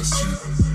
I see.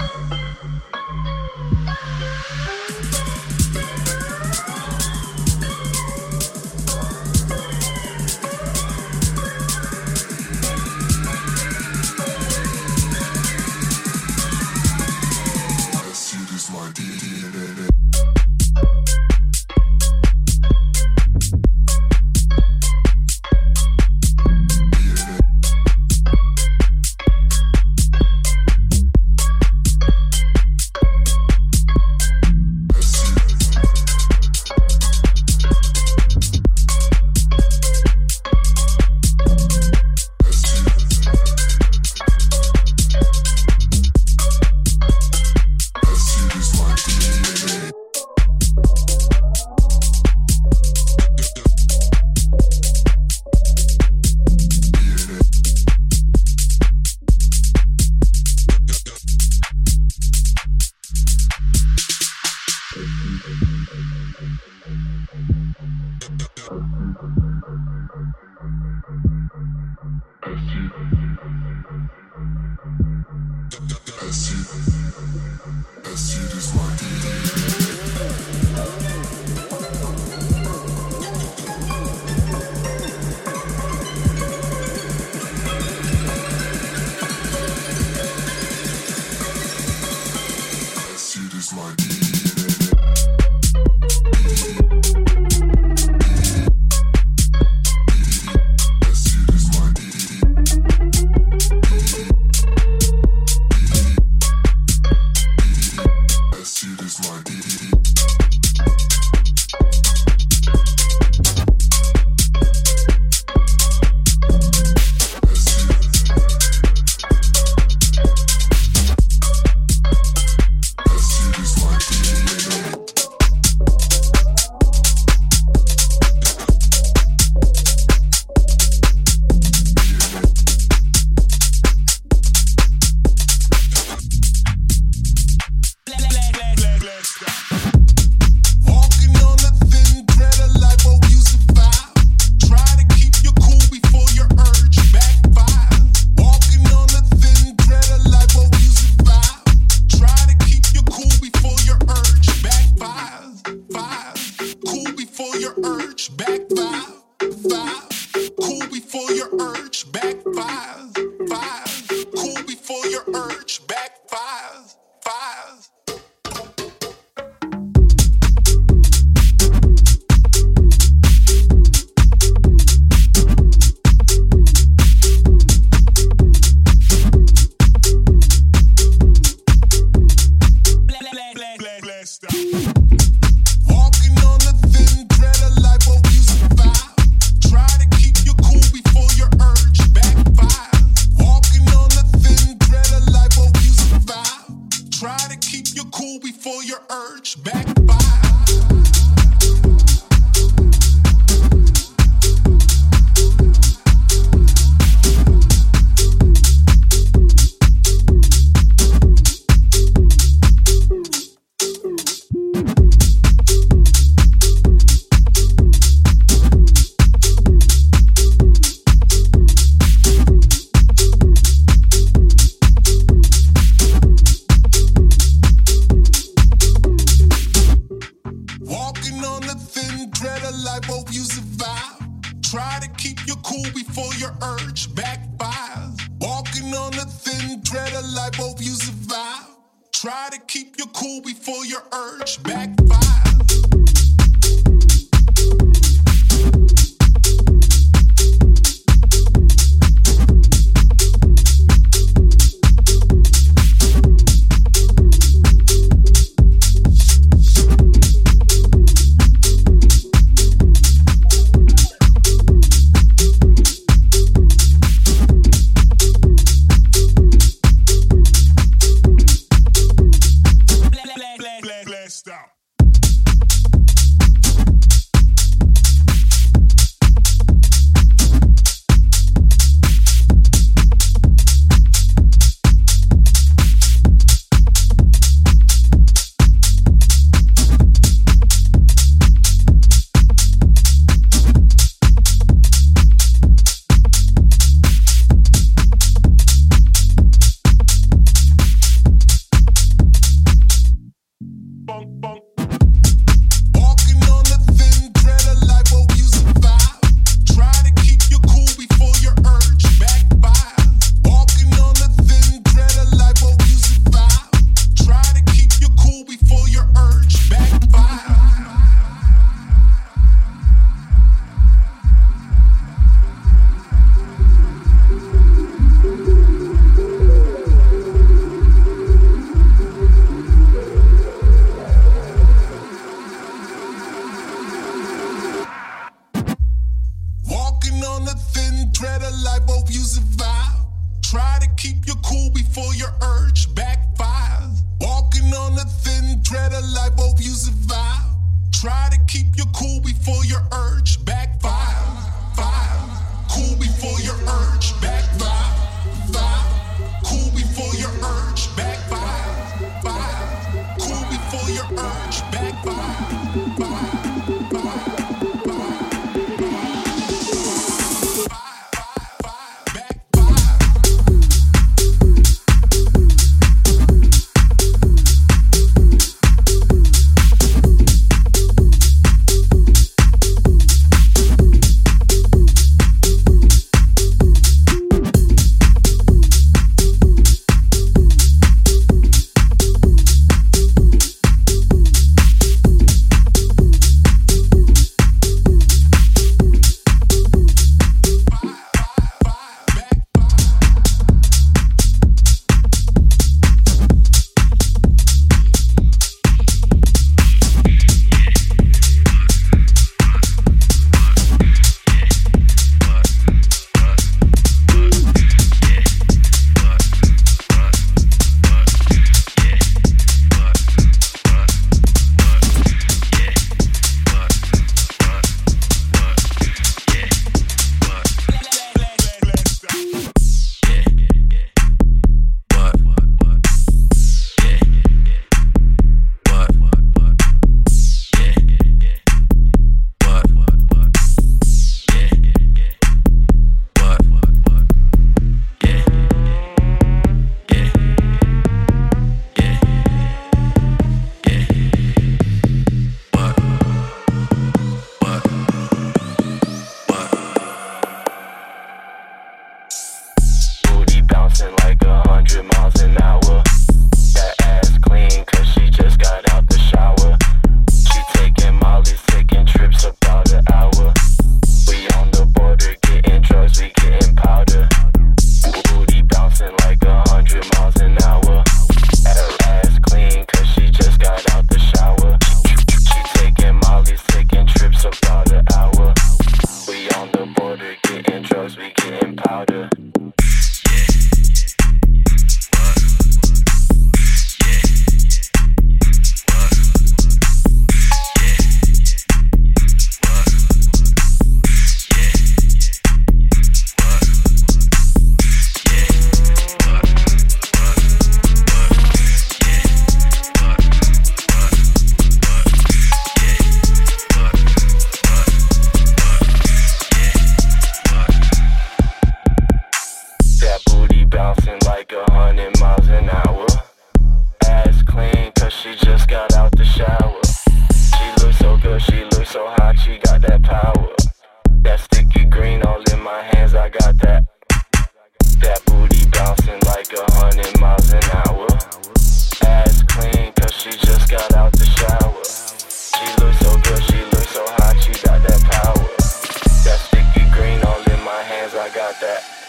I got that.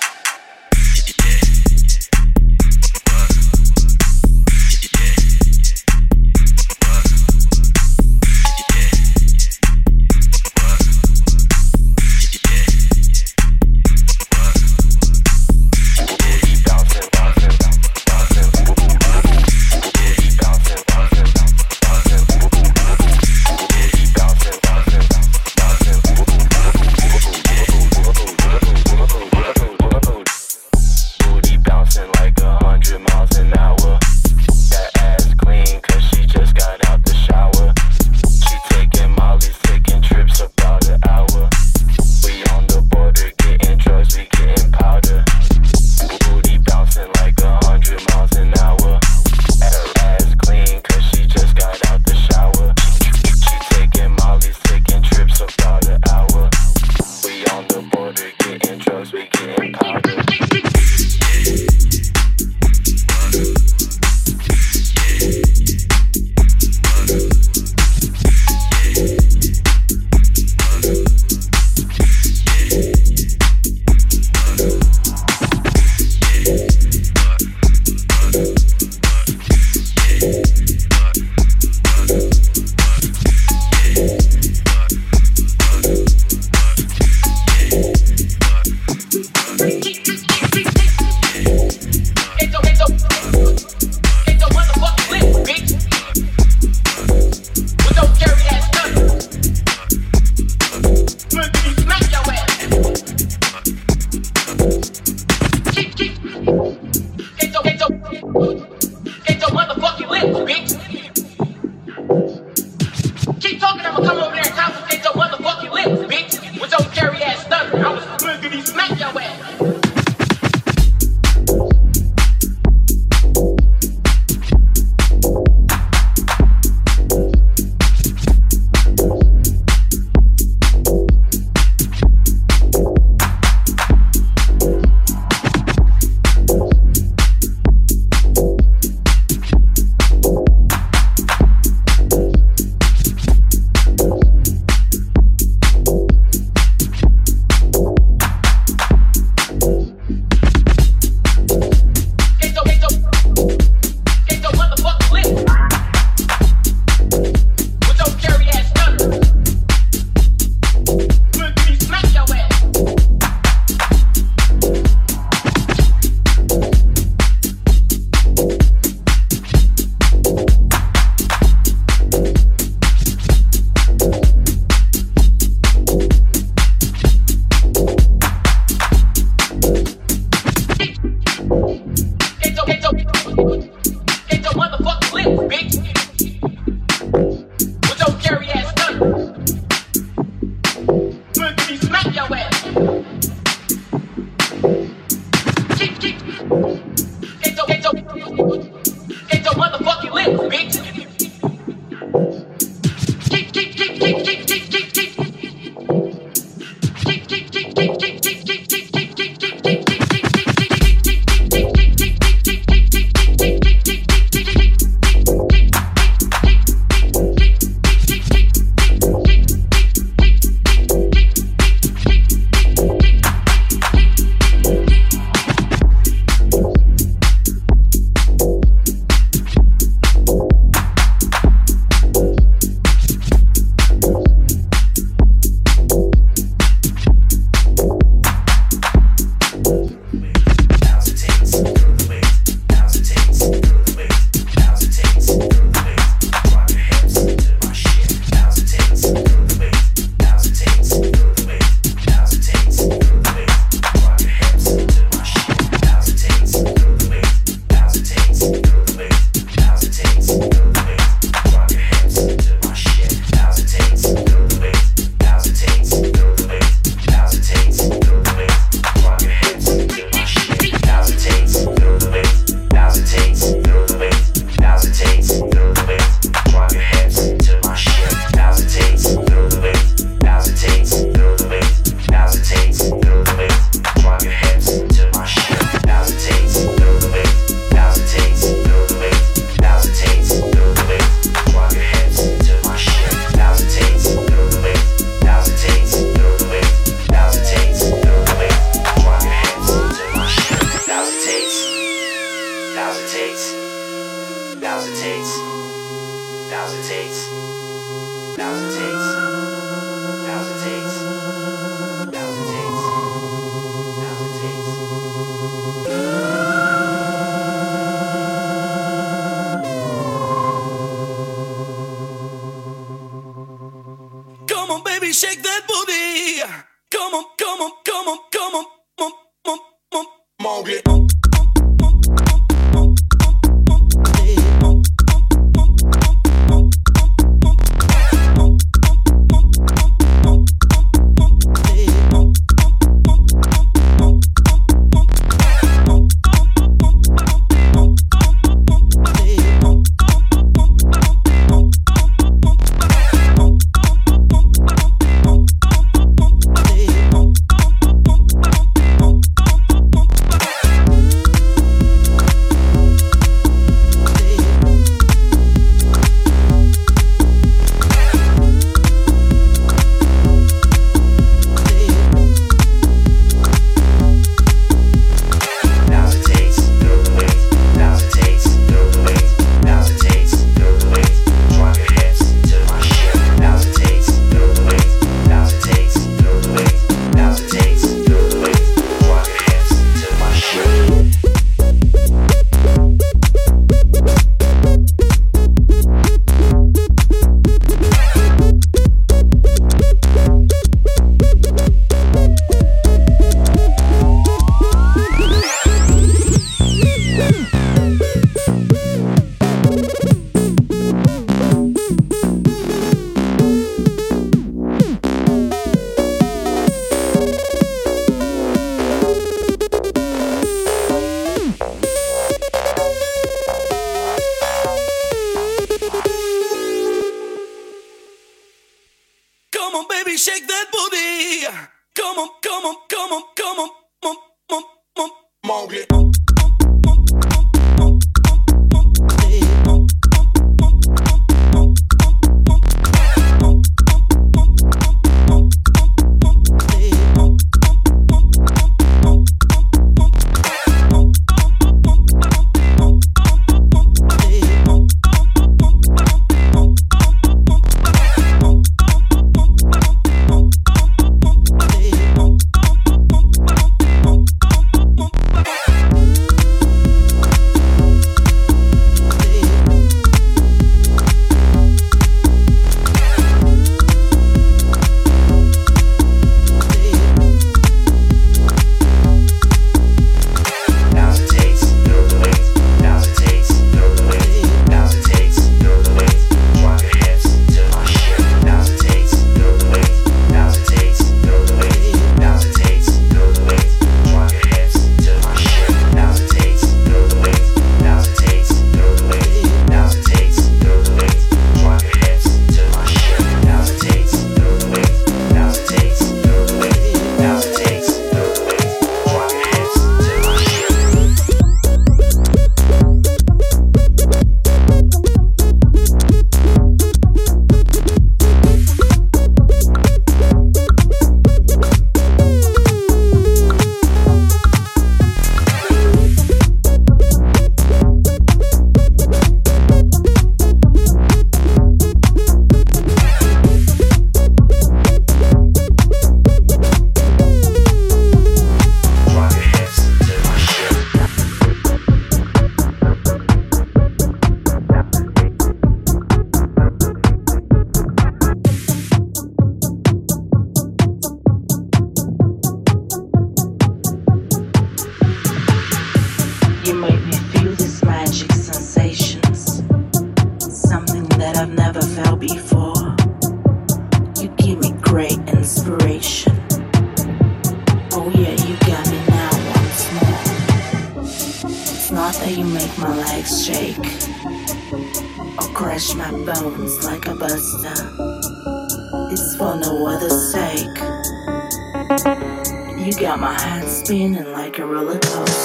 Like a roller coaster.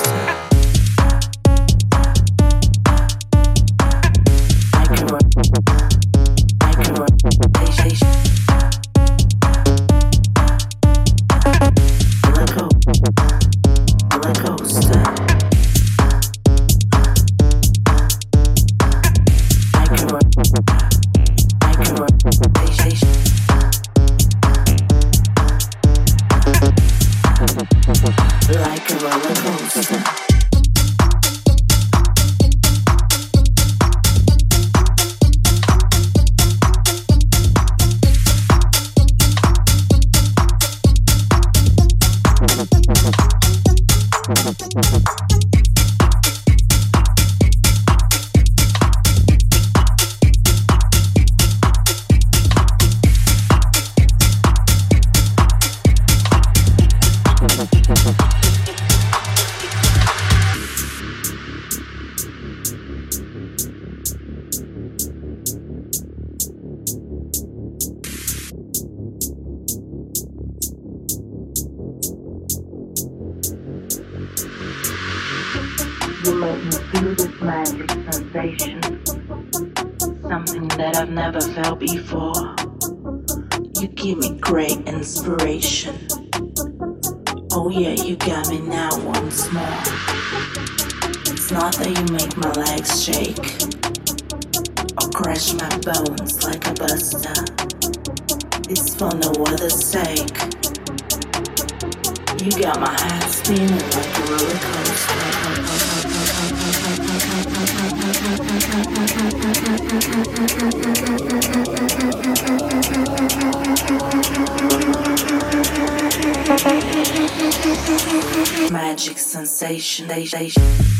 You got my head spinning like. Magic sensation.